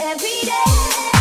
every day.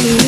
you.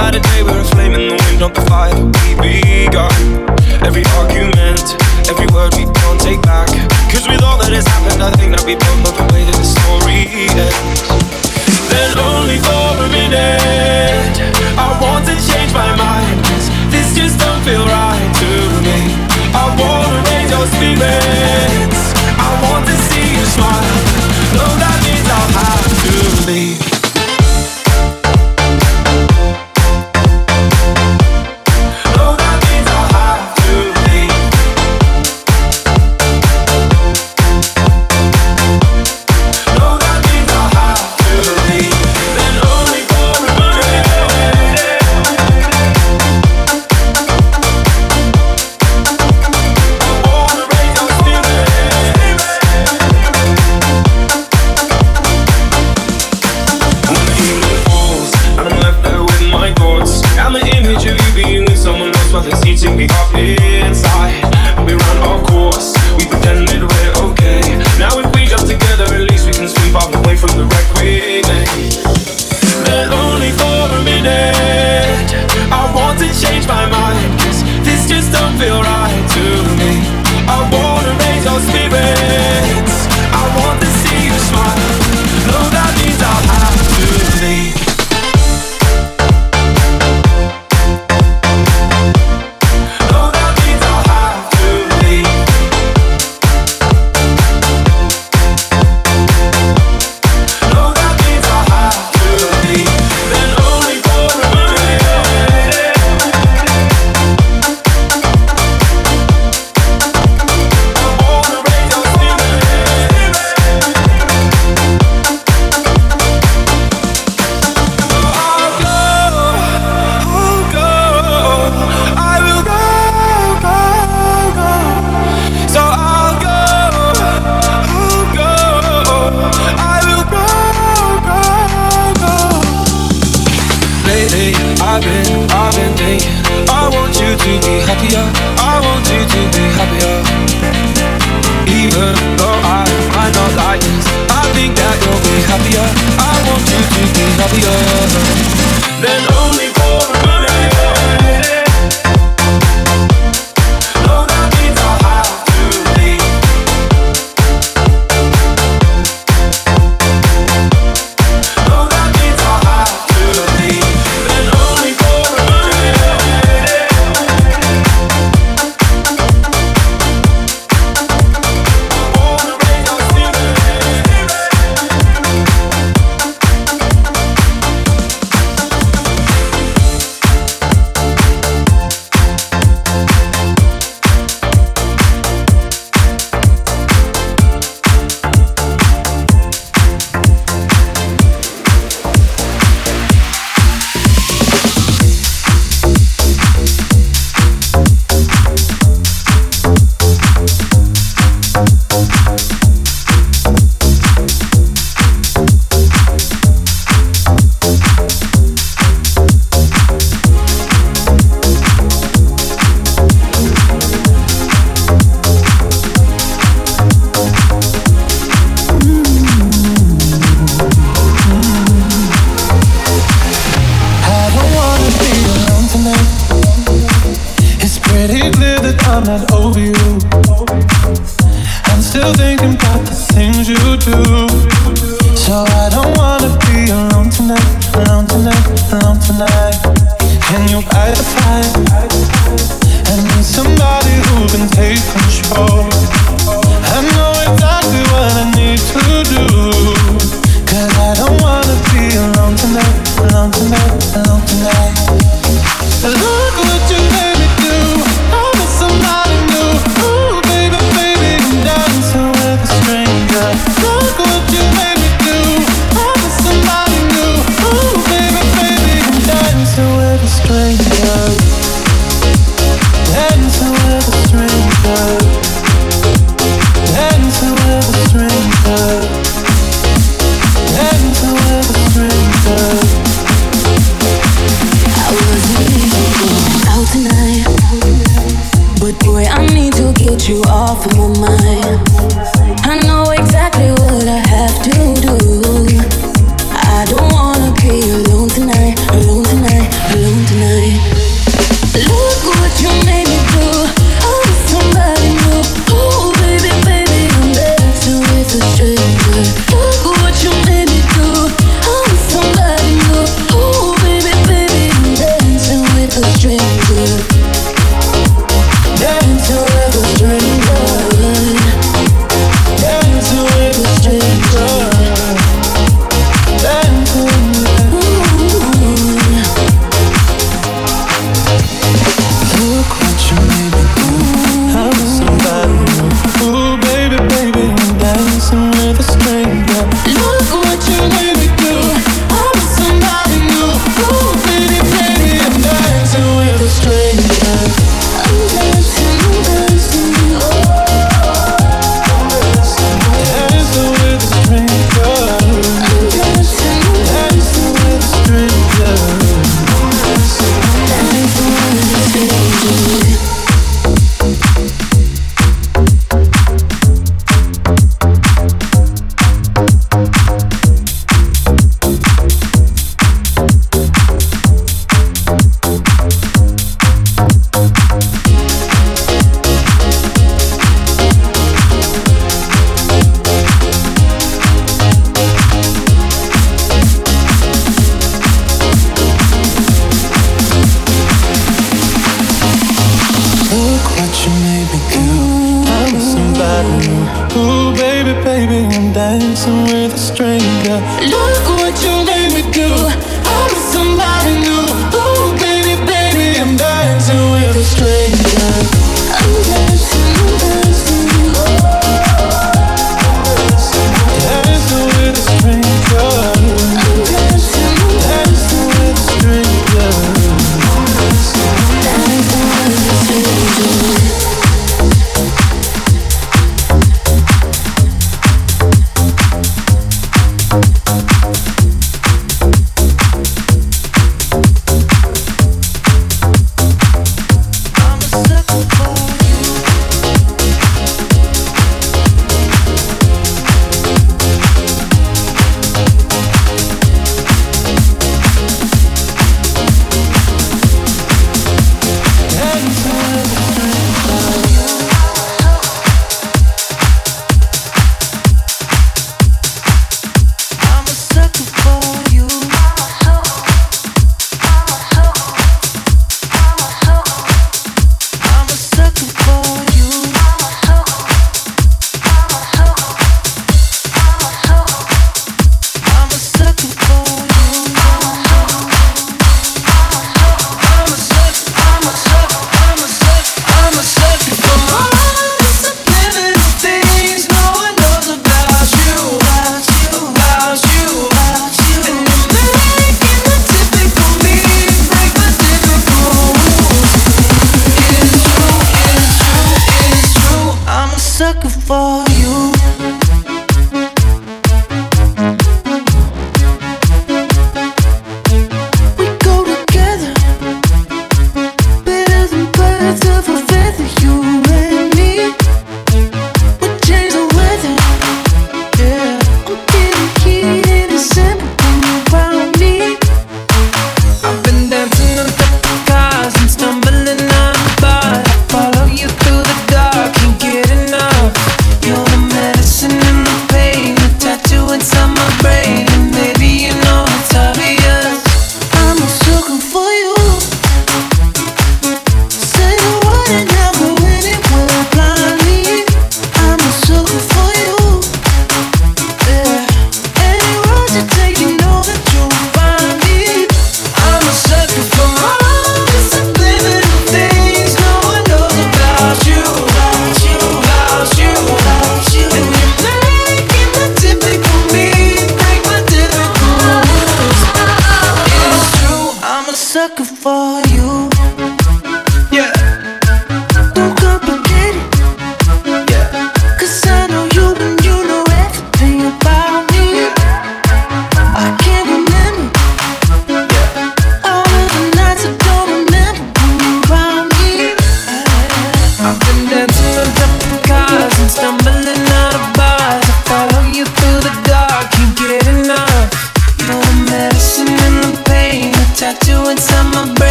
light of day, we're a flame in the wind, not the fire we begun. Every argument, every word we can't take back. Cause with all that has happened, I think that we both know the way that the story ends. Then only for a minute, I want to change my mind. This just don't feel right to me. I wanna raise your spirits. I want to see you smile. Know that means I'll have to leave. Thank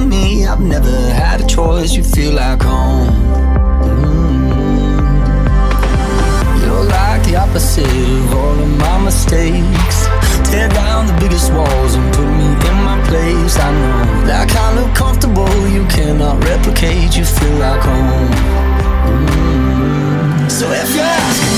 me. I've never had a choice. You feel like home. Mm-hmm. You're like the opposite of all of my mistakes. Tear down the biggest walls and put me in my place. I know that kind of comfortable you cannot replicate. You feel like home. Mm. So if you're.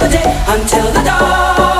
The day, until the dawn.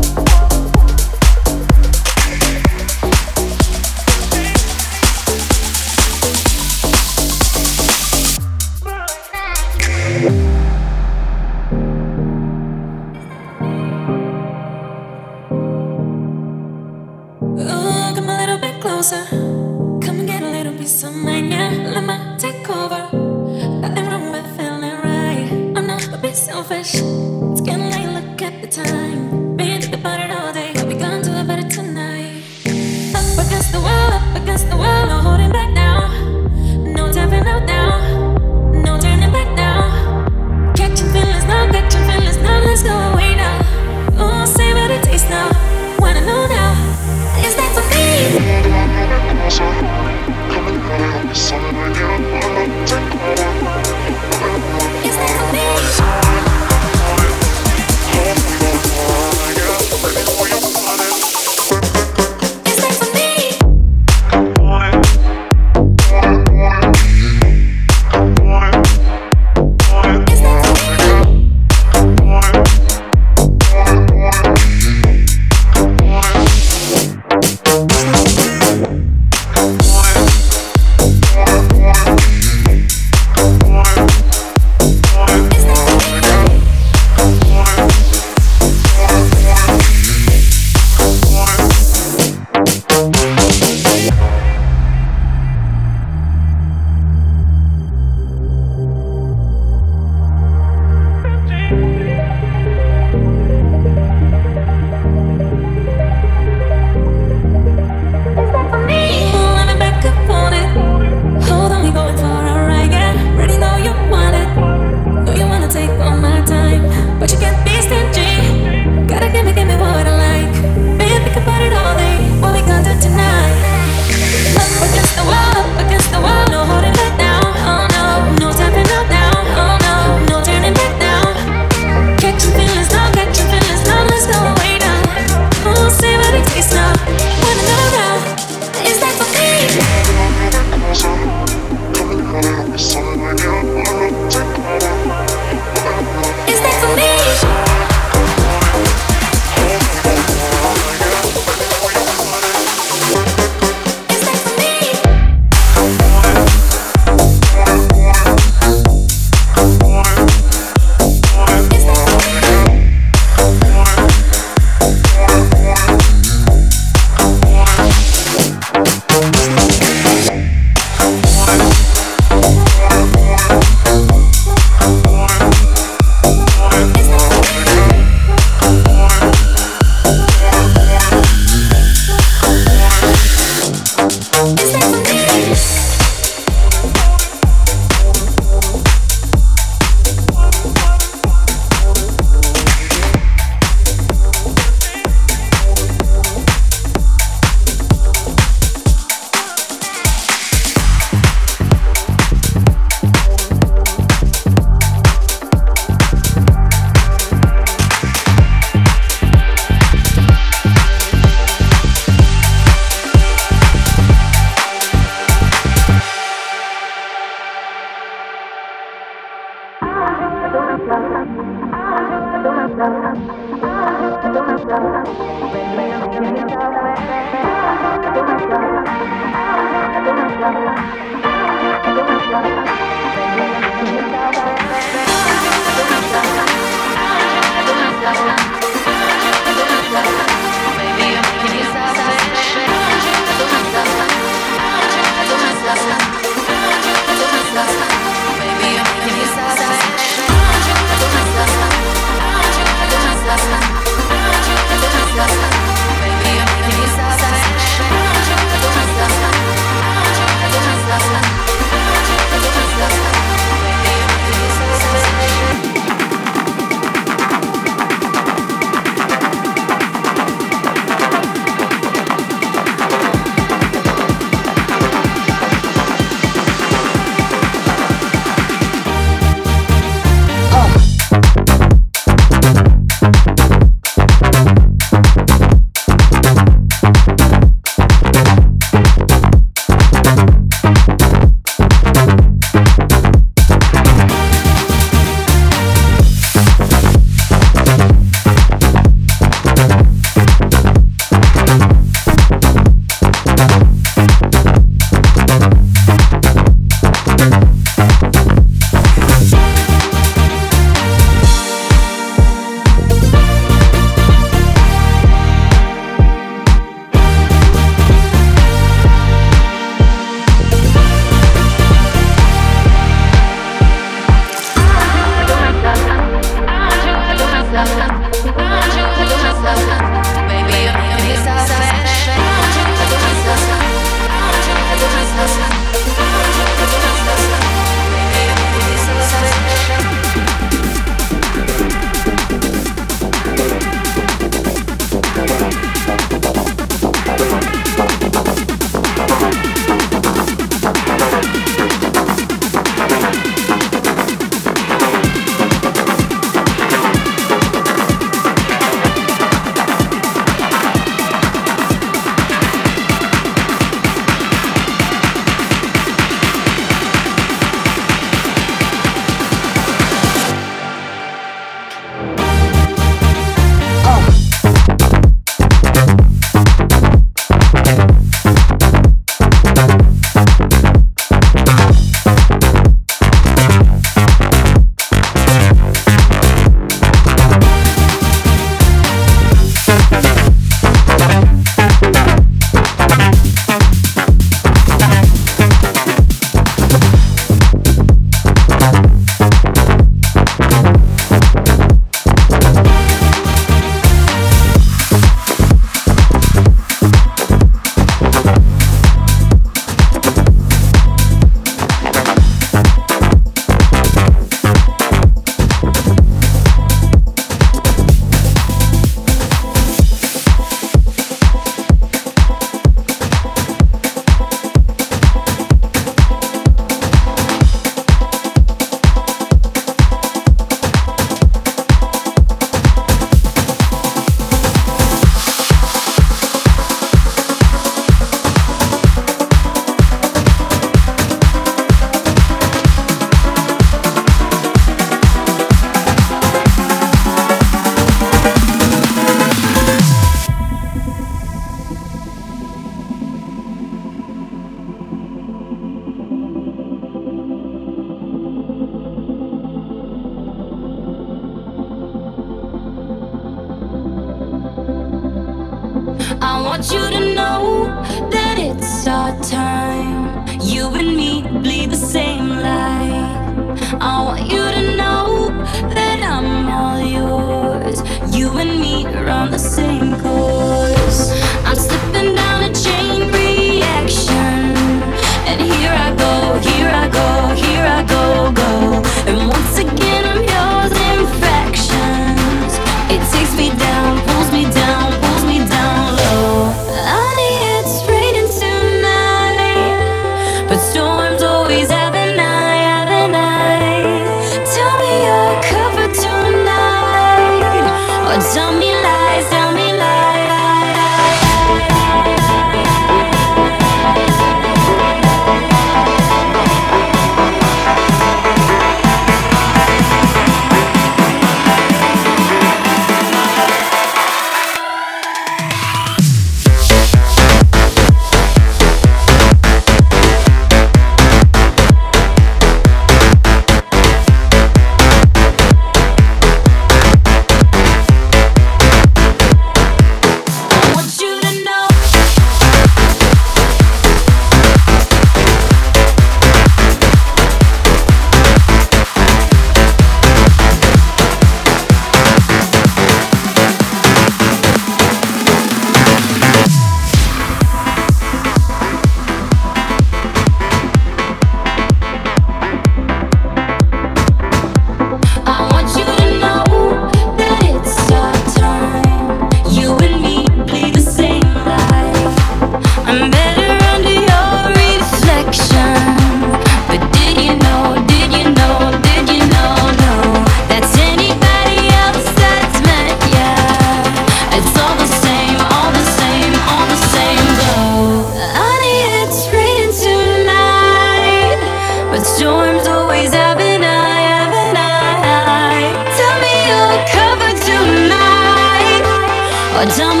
Tell me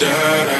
What?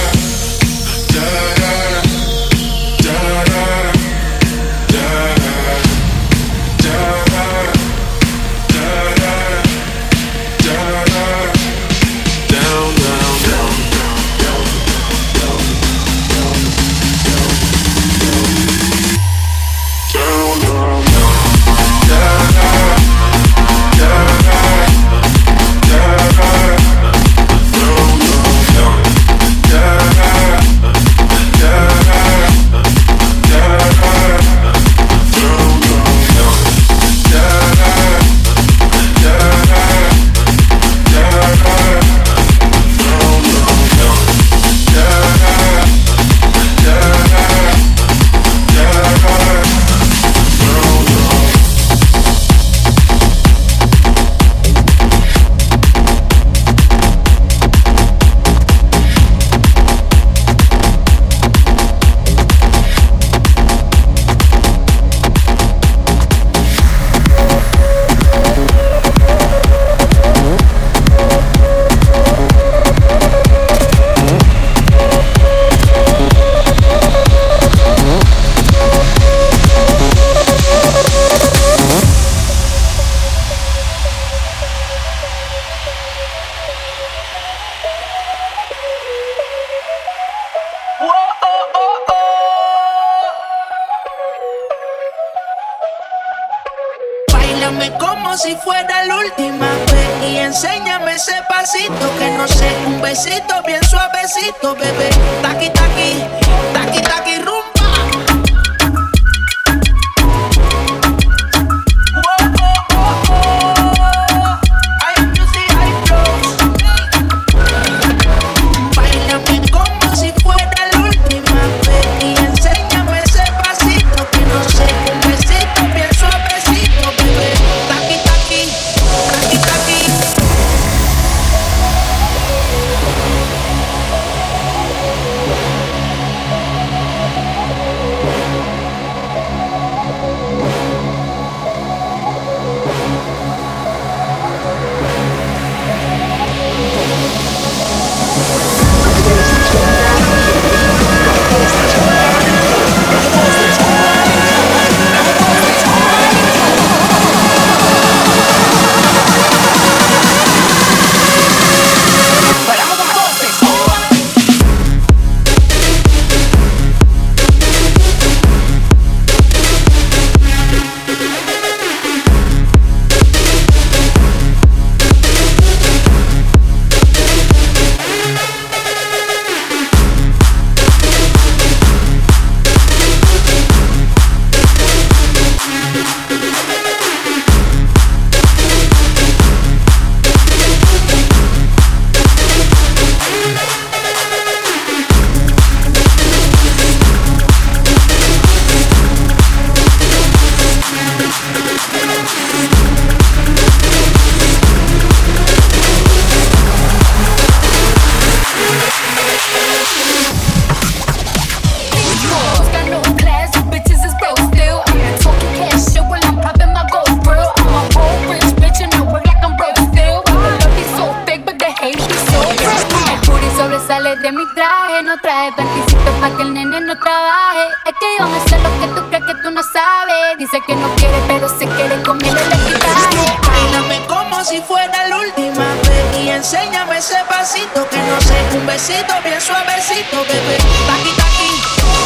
suavecito, bien suavecito, bebé. Taqui, taqui,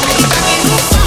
taqui, taqui.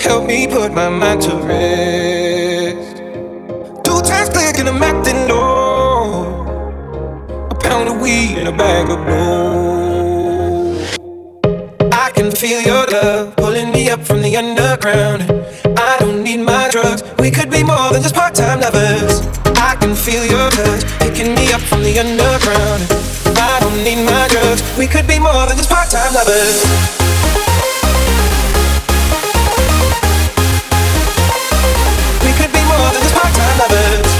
Help me put my mind to rest. Two times click and I'm acting old. A pound of weed and a bag of blow. I can feel your love pulling me up from the underground. I don't need my drugs. We could be more than just part time lovers. I can feel your touch picking me up from the underground. I don't need my drugs. We could be more than just part time lovers. love it.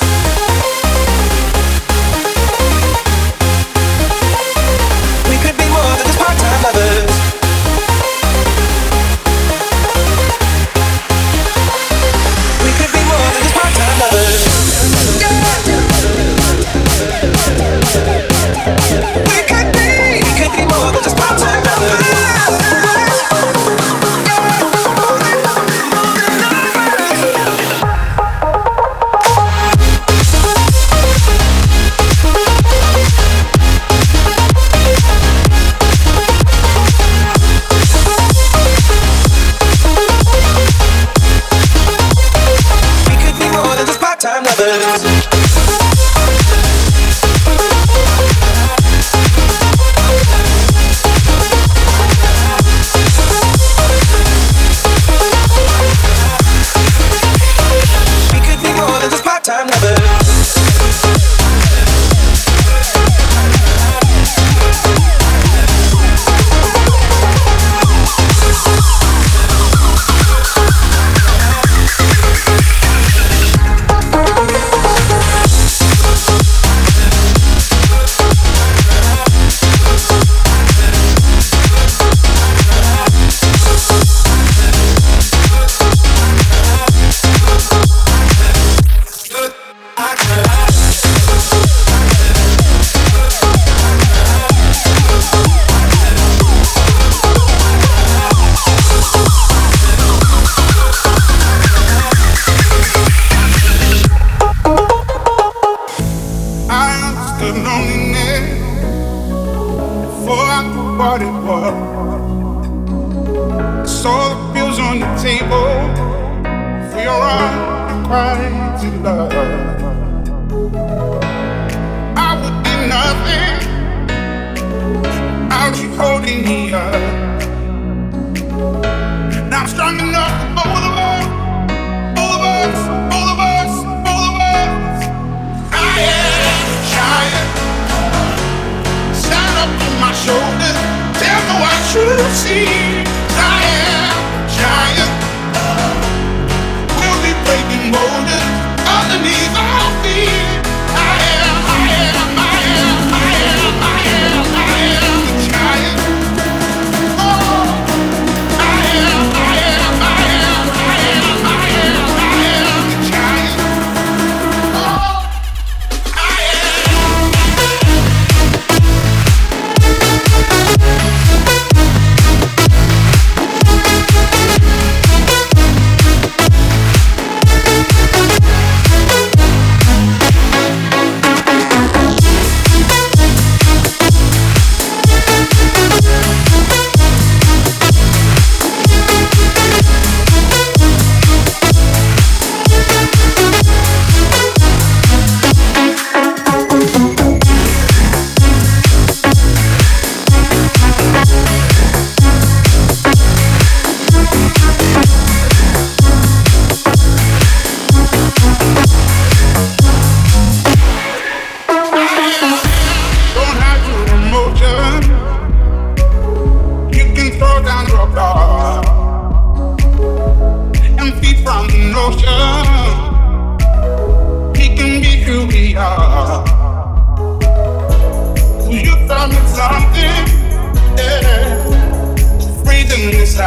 in this.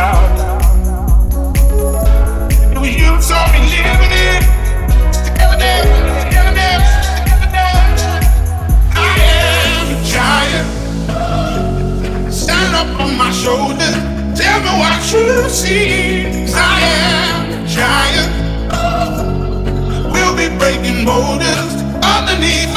It was you me living it. Together, together, together. I am a giant. Stand up on my shoulders. Tell me what you I am a giant. We'll be breaking boulders underneath